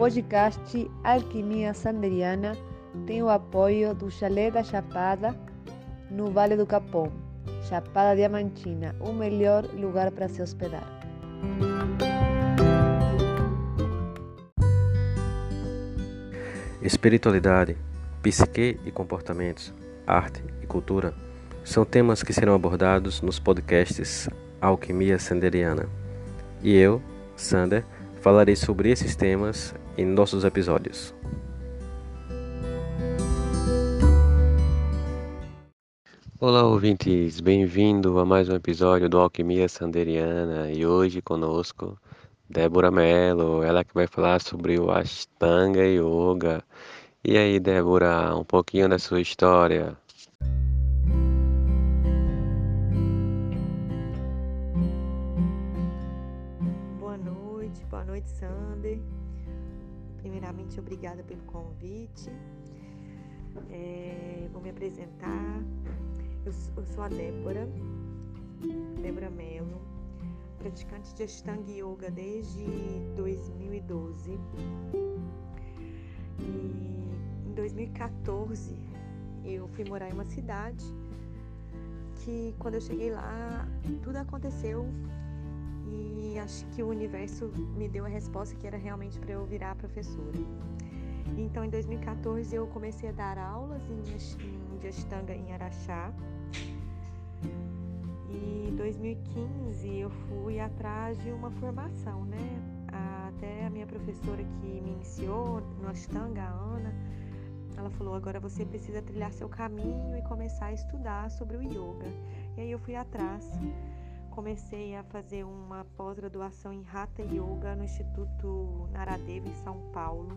podcast Alquimia Sanderiana tem o apoio do Chalé da Chapada, no Vale do Capão, Chapada Diamantina, o melhor lugar para se hospedar. Espiritualidade, psique e comportamentos, arte e cultura são temas que serão abordados nos podcasts Alquimia Sanderiana. E eu, Sander, falarei sobre esses temas em nossos episódios. Olá, ouvintes, bem-vindo a mais um episódio do Alquimia Sanderiana e hoje conosco Débora Mello, ela que vai falar sobre o Ashtanga Yoga. E aí, Débora, um pouquinho da sua história. Obrigada pelo convite. É, vou me apresentar. Eu, eu sou a Débora, Débora Mello praticante de Ashtanga Yoga desde 2012. E em 2014 eu fui morar em uma cidade que quando eu cheguei lá tudo aconteceu e acho que o universo me deu a resposta que era realmente para eu virar professora. Então em 2014 eu comecei a dar aulas em, Ashtanga em Araxá e em 2015 eu fui atrás de uma formação, né? Até a minha professora que me iniciou no Ashtanga, a Ana, ela falou: agora você precisa trilhar seu caminho e começar a estudar sobre o yoga. E aí eu fui atrás. Comecei a fazer uma pós-graduação em Hatha Yoga no Instituto Naradeva, em São Paulo.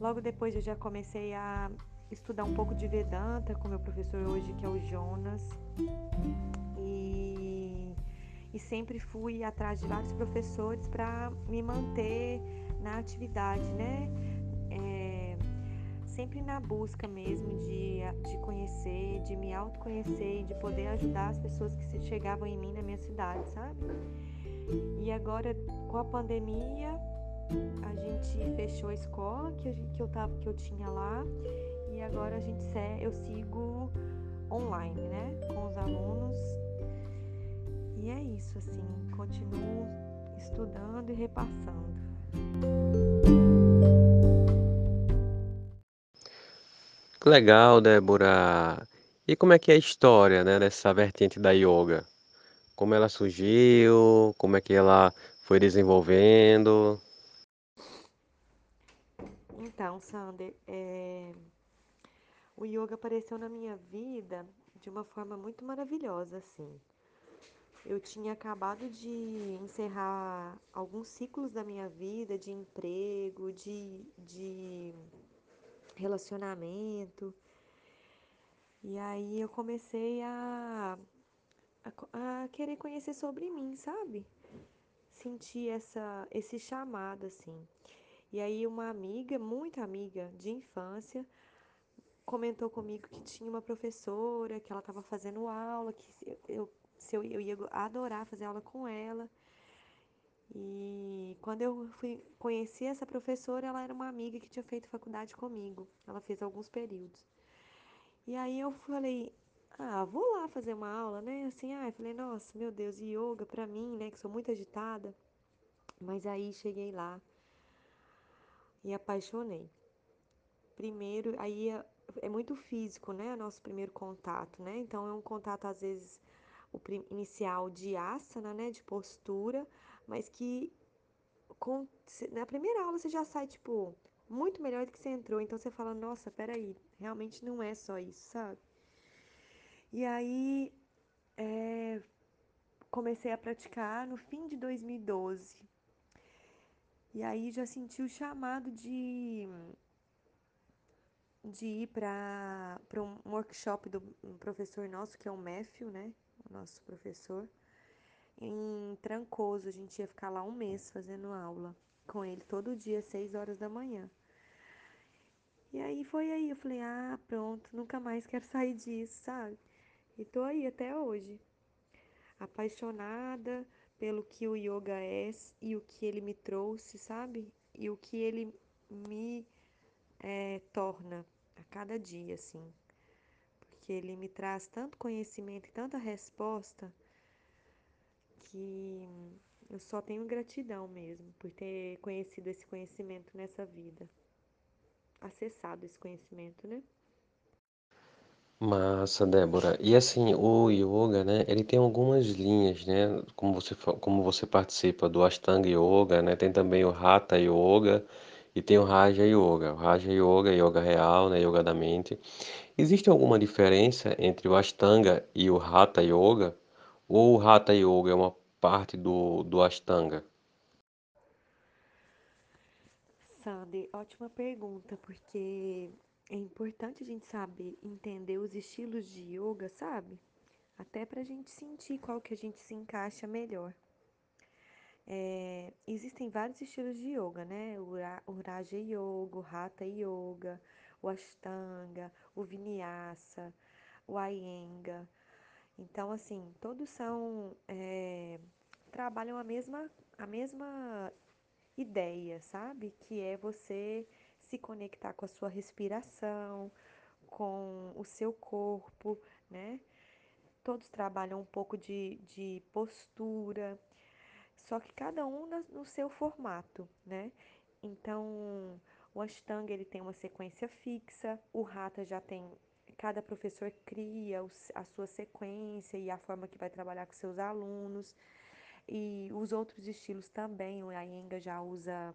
Logo depois eu já comecei a estudar um pouco de Vedanta com meu professor hoje, que é o Jonas. E, e sempre fui atrás de vários professores para me manter na atividade, né? É, sempre na busca mesmo de, de conhecer, de me autoconhecer e de poder ajudar as pessoas que chegavam em mim na minha cidade, sabe? E agora com a pandemia a gente fechou a escola que, que, eu, tava, que eu tinha lá e agora a gente eu sigo online, né, com os alunos. E é isso, assim, continuo estudando e repassando. Legal, Débora. E como é que é a história, né, dessa vertente da yoga? Como ela surgiu? Como é que ela foi desenvolvendo? Então, Sander, é... o yoga apareceu na minha vida de uma forma muito maravilhosa, assim. Eu tinha acabado de encerrar alguns ciclos da minha vida, de emprego, de, de relacionamento. E aí eu comecei a, a, a querer conhecer sobre mim, sabe? Sentir essa, esse chamado, assim. E aí uma amiga, muito amiga de infância, comentou comigo que tinha uma professora, que ela estava fazendo aula, que eu, se eu, eu ia adorar fazer aula com ela. E quando eu fui conhecer essa professora, ela era uma amiga que tinha feito faculdade comigo. Ela fez alguns períodos. E aí eu falei, ah, vou lá fazer uma aula, né? Assim, ah, eu falei, nossa, meu Deus, yoga pra mim, né, que sou muito agitada. Mas aí cheguei lá, e apaixonei. Primeiro, aí é, é muito físico, né? Nosso primeiro contato, né? Então é um contato às vezes o inicial de asana, né? De postura, mas que com, na primeira aula você já sai tipo muito melhor do que você entrou. Então você fala, nossa, peraí, realmente não é só isso, sabe? E aí é, comecei a praticar no fim de 2012. E aí já senti o chamado de, de ir para um workshop do um professor nosso, que é o Matthew, né? O nosso professor. Em Trancoso, a gente ia ficar lá um mês fazendo aula com ele todo dia, 6 horas da manhã. E aí foi aí, eu falei, ah, pronto, nunca mais quero sair disso, sabe? E tô aí até hoje. Apaixonada, pelo que o yoga é e o que ele me trouxe, sabe? e o que ele me é, torna a cada dia, assim. Porque ele me traz tanto conhecimento e tanta resposta que eu só tenho gratidão mesmo por ter conhecido esse conhecimento nessa vida. Acessado esse conhecimento, né? Massa, Débora. E assim, o yoga, né? Ele tem algumas linhas, né? Como você, como você participa do Ashtanga Yoga, né? Tem também o Hatha Yoga e tem o Raja Yoga. O Raja Yoga yoga real, né? Yoga da mente. Existe alguma diferença entre o Ashtanga e o Hatha Yoga? Ou o Hatha Yoga é uma parte do, do Ashtanga? Sandy, ótima pergunta, porque é importante a gente saber entender os estilos de yoga, sabe? Até pra gente sentir qual que a gente se encaixa melhor. É, existem vários estilos de yoga, né? O Raja Yoga, o Hatha Yoga, o Ashtanga, o Vinyasa, o Iyengar. Então, assim, todos são, é, trabalham a mesma, a mesma ideia, sabe? Que é você se conectar com a sua respiração, com o seu corpo, né? Todos trabalham um pouco de, de postura, só que cada um no seu formato, né? Então, o Ashtanga ele tem uma sequência fixa, o Hatha já tem, cada professor cria a sua sequência e a forma que vai trabalhar com seus alunos. E os outros estilos também, o Iyengar já usa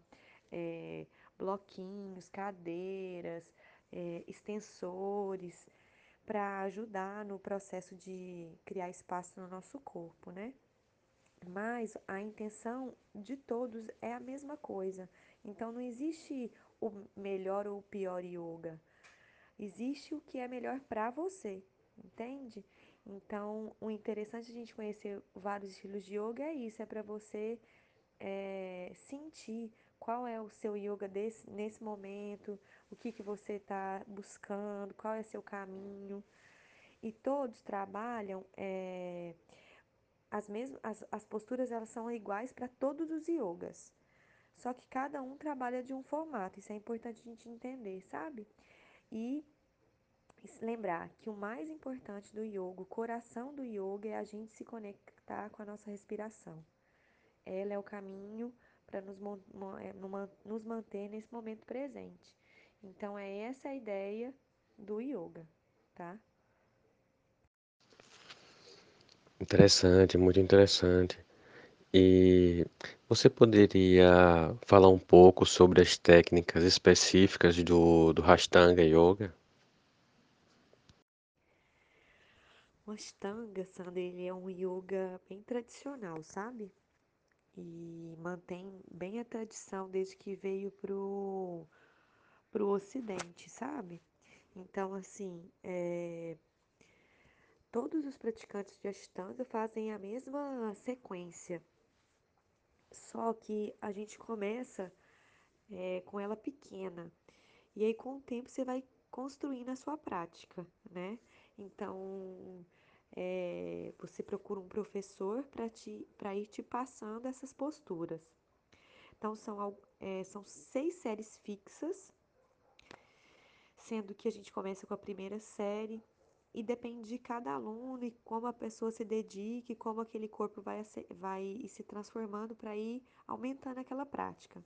é, bloquinhos, cadeiras, é, extensores, para ajudar no processo de criar espaço no nosso corpo, né? Mas a intenção de todos é a mesma coisa. Então não existe o melhor ou o pior yoga. Existe o que é melhor para você, entende? Então, o interessante de a gente conhecer vários estilos de yoga é isso, é para você é, sentir qual é o seu yoga desse, nesse momento, o que, que você está buscando, qual é o seu caminho. E todos trabalham é, as mesmas as, as posturas elas são iguais para todos os yogas. Só que cada um trabalha de um formato. Isso é importante a gente entender, sabe? E lembrar que o mais importante do yoga, o coração do yoga é a gente se conectar com a nossa respiração. Ela é o caminho para nos, é, nos manter nesse momento presente. Então é essa a ideia do yoga, tá? Interessante, muito interessante. E você poderia falar um pouco sobre as técnicas específicas do, do Ashtanga Yoga? O Ashtanga, Sandra, ele é um yoga bem tradicional, sabe? E mantém bem a tradição desde que veio pro, pro Ocidente, sabe? Então, assim, é, todos os praticantes de Ashtanga fazem a mesma sequência, só que a gente começa é, com ela pequena. E aí, com o tempo, você vai construindo a sua prática, né? Então, é, você procura um professor para ir te passando essas posturas. Então, são, é, são seis séries fixas, sendo que a gente começa com a primeira série e depende de cada aluno e como a pessoa se dedique, como aquele corpo vai, vai se transformando para ir aumentando aquela prática.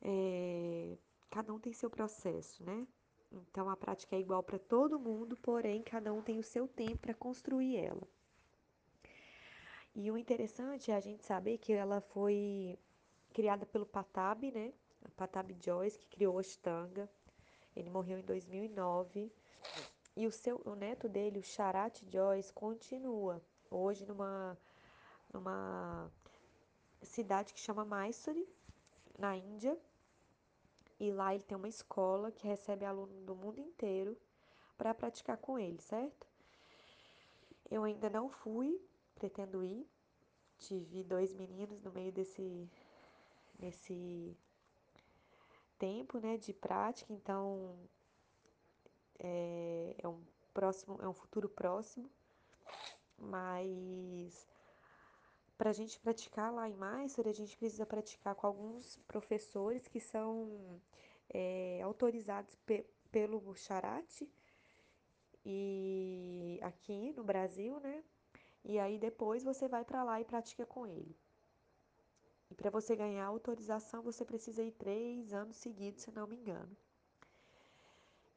É, cada um tem seu processo, né? Então a prática é igual para todo mundo, porém cada um tem o seu tempo para construir ela. E o interessante é a gente saber que ela foi criada pelo Patabi, né? Patabi Joyce, que criou a Ashtanga. Ele morreu em 2009. E o, seu, o neto dele, o Sharat Joyce, continua hoje numa, numa cidade que chama Mysore, na Índia. E lá ele tem uma escola que recebe alunos do mundo inteiro para praticar com ele, certo? Eu ainda não fui, pretendo ir. Tive dois meninos no meio desse nesse tempo, né, de prática, então é, é um próximo, é um futuro próximo, mas para a gente praticar lá em Mysore, a gente precisa praticar com alguns professores que são é, autorizados pe pelo Charate e aqui no Brasil, né? E aí depois você vai para lá e pratica com ele. E para você ganhar autorização, você precisa ir três anos seguidos, se não me engano.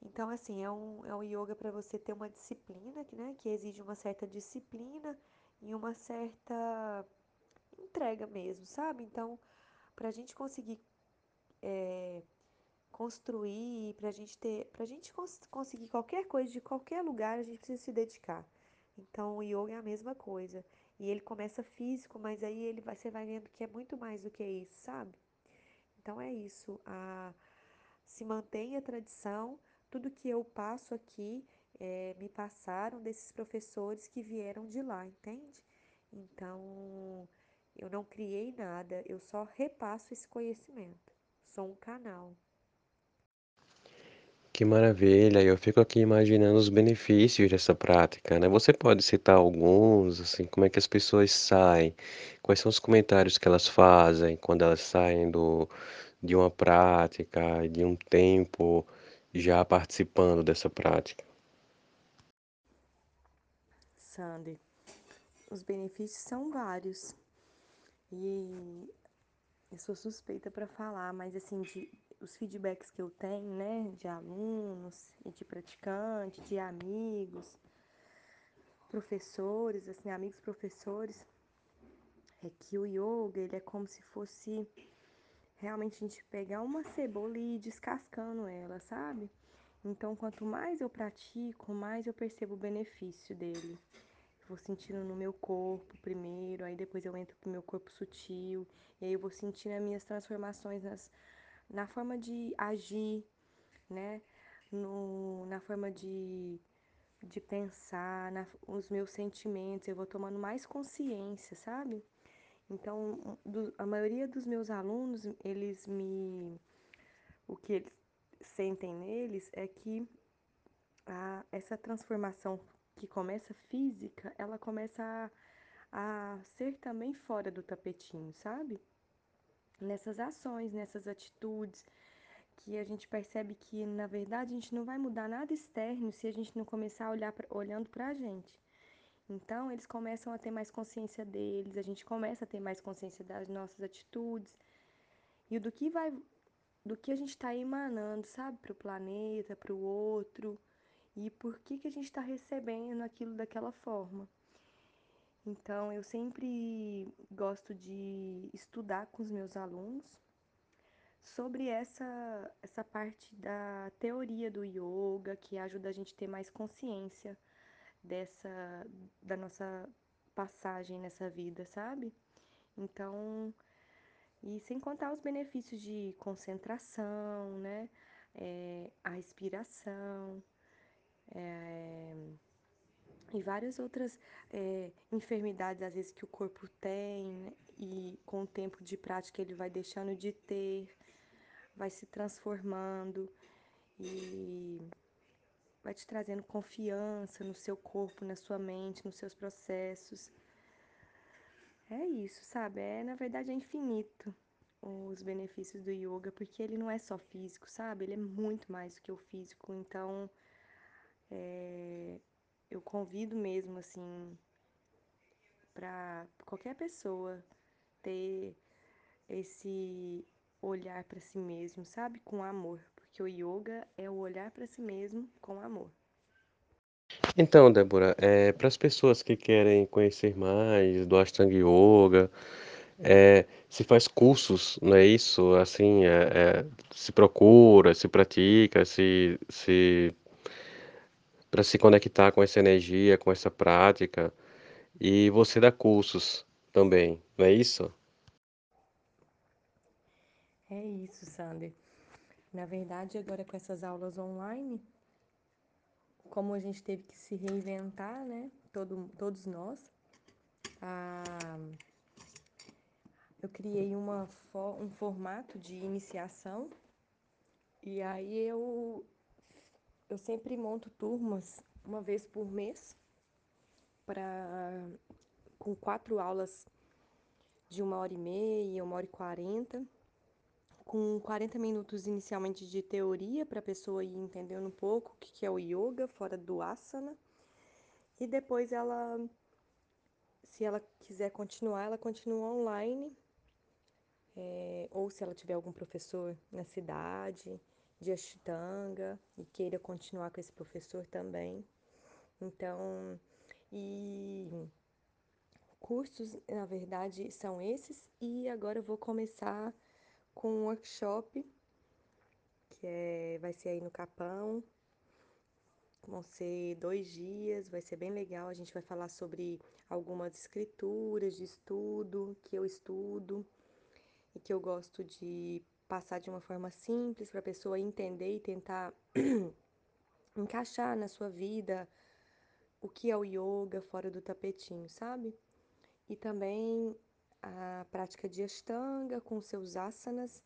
Então, assim, é um, é um yoga para você ter uma disciplina, né, que exige uma certa disciplina e uma certa entrega mesmo, sabe? Então, para a gente conseguir é, construir, para a gente ter, para a gente cons conseguir qualquer coisa de qualquer lugar, a gente precisa se dedicar. Então, o yoga é a mesma coisa. E ele começa físico, mas aí ele vai, você vai vendo que é muito mais do que isso, sabe? Então é isso. A, se mantém a tradição, tudo que eu passo aqui é, me passaram desses professores que vieram de lá, entende? Então eu não criei nada, eu só repasso esse conhecimento. Sou um canal. Que maravilha! Eu fico aqui imaginando os benefícios dessa prática, né? Você pode citar alguns, assim, como é que as pessoas saem? Quais são os comentários que elas fazem quando elas saem do, de uma prática, de um tempo já participando dessa prática? Sandy, os benefícios são vários. E eu sou suspeita para falar, mas assim, de, os feedbacks que eu tenho, né, de alunos e de praticantes, de amigos, professores, assim, amigos professores, é que o yoga, ele é como se fosse realmente a gente pegar uma cebola e ir descascando ela, sabe? Então, quanto mais eu pratico, mais eu percebo o benefício dele. vou sentindo no meu corpo primeiro, aí depois eu entro pro meu corpo sutil, e aí eu vou sentindo as minhas transformações nas, na forma de agir, né? No, na forma de, de pensar, na, os meus sentimentos, eu vou tomando mais consciência, sabe? Então, do, a maioria dos meus alunos, eles me. O que eles sentem neles é que a, essa transformação que começa física, ela começa a, a ser também fora do tapetinho, sabe? Nessas ações, nessas atitudes, que a gente percebe que, na verdade, a gente não vai mudar nada externo se a gente não começar a olhar pra, olhando para a gente. Então, eles começam a ter mais consciência deles, a gente começa a ter mais consciência das nossas atitudes e do que vai, do que a gente está emanando, sabe, para o planeta, para o outro e por que que a gente está recebendo aquilo daquela forma. Então, eu sempre gosto de estudar com os meus alunos sobre essa, essa parte da teoria do yoga, que ajuda a gente a ter mais consciência dessa da nossa passagem nessa vida, sabe? Então, e sem contar os benefícios de concentração, né? É, a respiração, é, e várias outras é, enfermidades, às vezes, que o corpo tem, né? e com o tempo de prática ele vai deixando de ter, vai se transformando e vai te trazendo confiança no seu corpo, na sua mente, nos seus processos. É isso, sabe? É, na verdade, é infinito os benefícios do yoga, porque ele não é só físico, sabe? Ele é muito mais do que o físico. Então, é, eu convido mesmo, assim, para qualquer pessoa ter esse olhar para si mesmo, sabe? Com amor, porque o yoga é o olhar para si mesmo com amor. Então, Débora, é, para as pessoas que querem conhecer mais do Ashtanga Yoga, é, se faz cursos, não é isso? Assim, é, é, se procura, se pratica, se, se para se conectar com essa energia, com essa prática, e você dá cursos também, não é isso? É isso, Sander. Na verdade, agora com essas aulas online, como a gente teve que se reinventar, né? Todo, todos nós, a, eu criei uma, um formato de iniciação. E aí eu, eu sempre monto turmas uma vez por mês para com quatro aulas de uma hora e meia, uma hora e quarenta, com 40 minutos inicialmente de teoria para a pessoa ir entendendo um pouco o que é o yoga fora do asana. E depois ela, se ela quiser continuar, ela continua online. É, ou se ela tiver algum professor na cidade de Ashtanga e queira continuar com esse professor também. Então, e cursos, na verdade, são esses. E agora eu vou começar com um workshop, que é, vai ser aí no Capão. Vão ser dois dias, vai ser bem legal. A gente vai falar sobre algumas escrituras de estudo que eu estudo e que eu gosto de passar de uma forma simples para a pessoa entender e tentar encaixar na sua vida o que é o yoga fora do tapetinho, sabe? E também a prática de Ashtanga com seus asanas,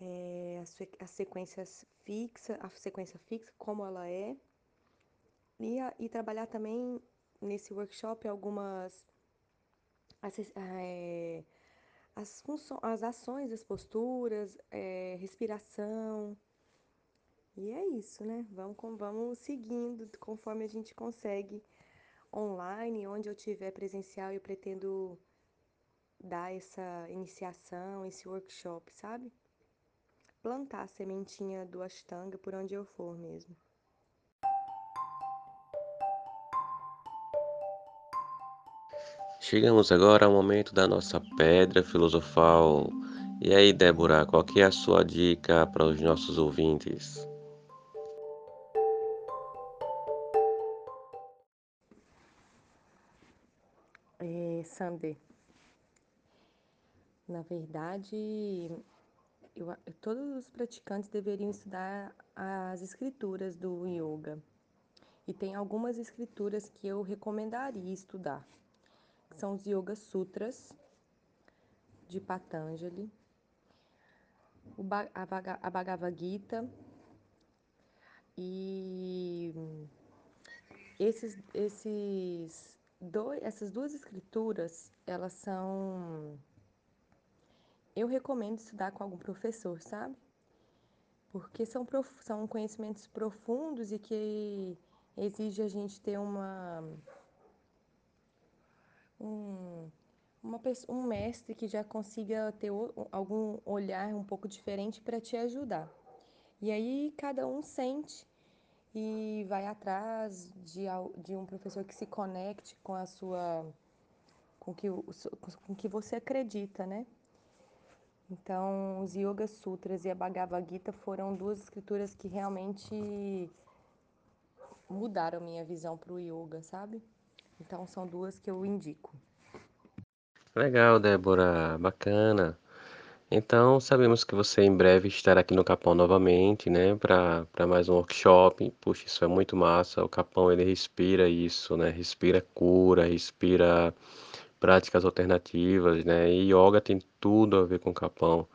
é, as sequências fixas, a sequência fixa, como ela é, e, a, e trabalhar também nesse workshop algumas é, as, as ações as posturas, é, respiração. E é isso, né? Vamos, vamos seguindo conforme a gente consegue online, onde eu tiver presencial, eu pretendo dar essa iniciação, esse workshop, sabe? Plantar a sementinha do Ashtanga por onde eu for mesmo. Chegamos agora ao momento da nossa pedra filosofal. E aí, Débora, qual que é a sua dica para os nossos ouvintes? É, Sander, na verdade, eu, todos os praticantes deveriam estudar as escrituras do yoga. E tem algumas escrituras que eu recomendaria estudar são os Yoga Sutras de Patanjali, a Bhagavad Gita e esses, esses dois, essas duas escrituras, elas são eu recomendo estudar com algum professor, sabe? Porque são, prof, são conhecimentos profundos e que exige a gente ter uma um, uma pessoa, um mestre que já consiga ter algum olhar um pouco diferente para te ajudar. E aí cada um sente e vai atrás de, de um professor que se conecte com a sua com que com que você acredita, né? Então, os Yoga Sutras e a Bhagavad Gita foram duas escrituras que realmente mudaram minha visão para o yoga, sabe? Então, são duas que eu indico. Legal, Débora, bacana. Então, sabemos que você em breve estará aqui no Capão novamente, né, para mais um workshop. Puxa, isso é muito massa. O Capão ele respira isso, né? Respira cura, respira práticas alternativas, né? E yoga tem tudo a ver com Capão.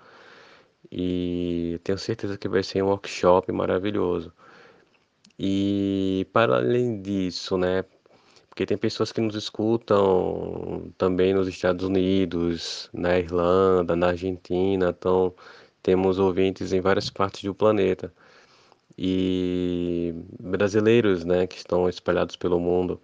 E tenho certeza que vai ser um workshop maravilhoso. E para além disso, né, porque tem pessoas que nos escutam também nos Estados Unidos, na Irlanda, na Argentina, então temos ouvintes em várias partes do planeta e brasileiros, né, que estão espalhados pelo mundo.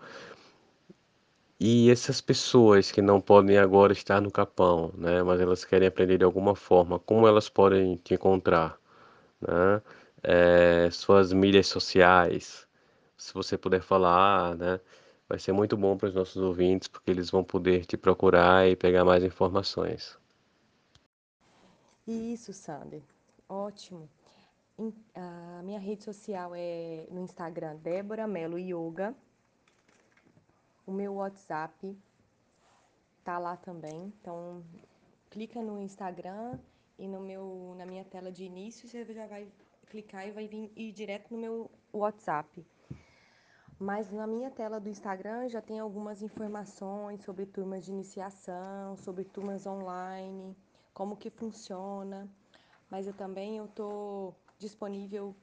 E essas pessoas que não podem agora estar no Capão, né, mas elas querem aprender de alguma forma, como elas podem te encontrar, né? É, suas mídias sociais, se você puder falar, né? vai ser muito bom para os nossos ouvintes, porque eles vão poder te procurar e pegar mais informações. Isso, Sander. Ótimo. A minha rede social é no Instagram Débora Melo Yoga. O meu WhatsApp tá lá também. Então, clica no Instagram e no meu na minha tela de início você já vai clicar e vai vir ir direto no meu WhatsApp. Mas na minha tela do Instagram já tem algumas informações sobre turmas de iniciação, sobre turmas online, como que funciona. Mas eu também eu tô disponível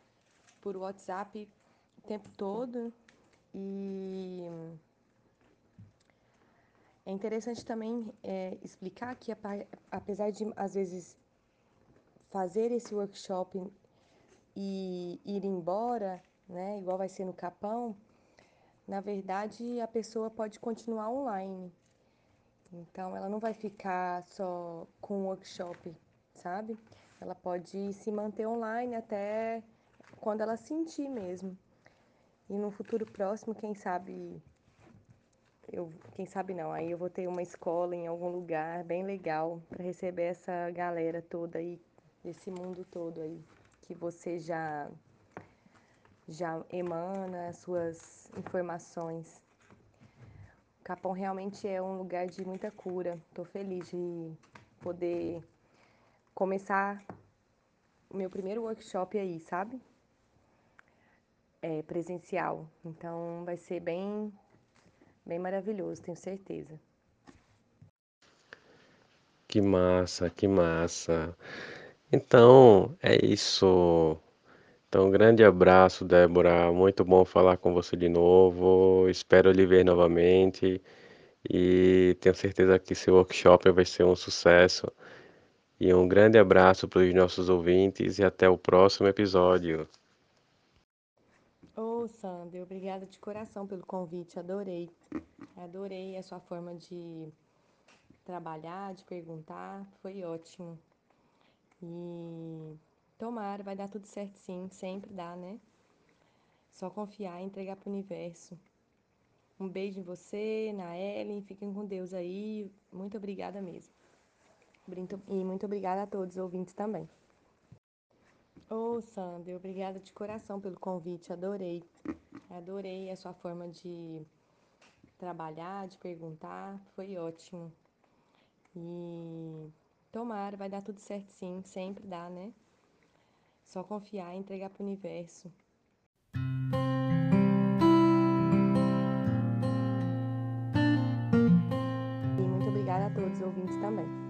por WhatsApp o tempo todo e É interessante também é, explicar que, apesar de, às vezes, fazer esse workshop e ir embora, né, igual vai ser no Capão, na verdade a pessoa pode continuar online. Então, ela não vai ficar só com o workshop, sabe? Ela pode se manter online até quando ela sentir mesmo. E no futuro próximo, quem sabe eu, quem sabe não, aí eu vou ter uma escola em algum lugar bem legal para receber essa galera toda aí, desse mundo todo aí, que você já já emana suas informações. Capão realmente é um lugar de muita cura. Estou feliz de poder começar o meu primeiro workshop aí, sabe? É presencial. Então vai ser bem bem maravilhoso, tenho certeza. Que massa, que massa. Então, é isso. Então, grande abraço, Débora. Muito bom falar com você de novo. Espero lhe ver novamente. E tenho certeza que seu workshop vai ser um sucesso. E um grande abraço para os nossos ouvintes e até o próximo episódio. Sander, obrigada de coração pelo convite, adorei. Adorei a sua forma de trabalhar, de perguntar, foi ótimo. E tomara, vai dar tudo certo sim, sempre dá, né? Só confiar e entregar pro universo. Um beijo em você, na Ellen, fiquem com Deus aí. Muito obrigada mesmo. E muito obrigada a todos os ouvintes também. Ô, oh, obrigada de coração pelo convite, adorei. Adorei a sua forma de trabalhar, de perguntar, foi ótimo. E tomara, vai dar tudo certo sim, sempre dá, né? Só confiar e entregar pro universo. E muito obrigada a todos os ouvintes também.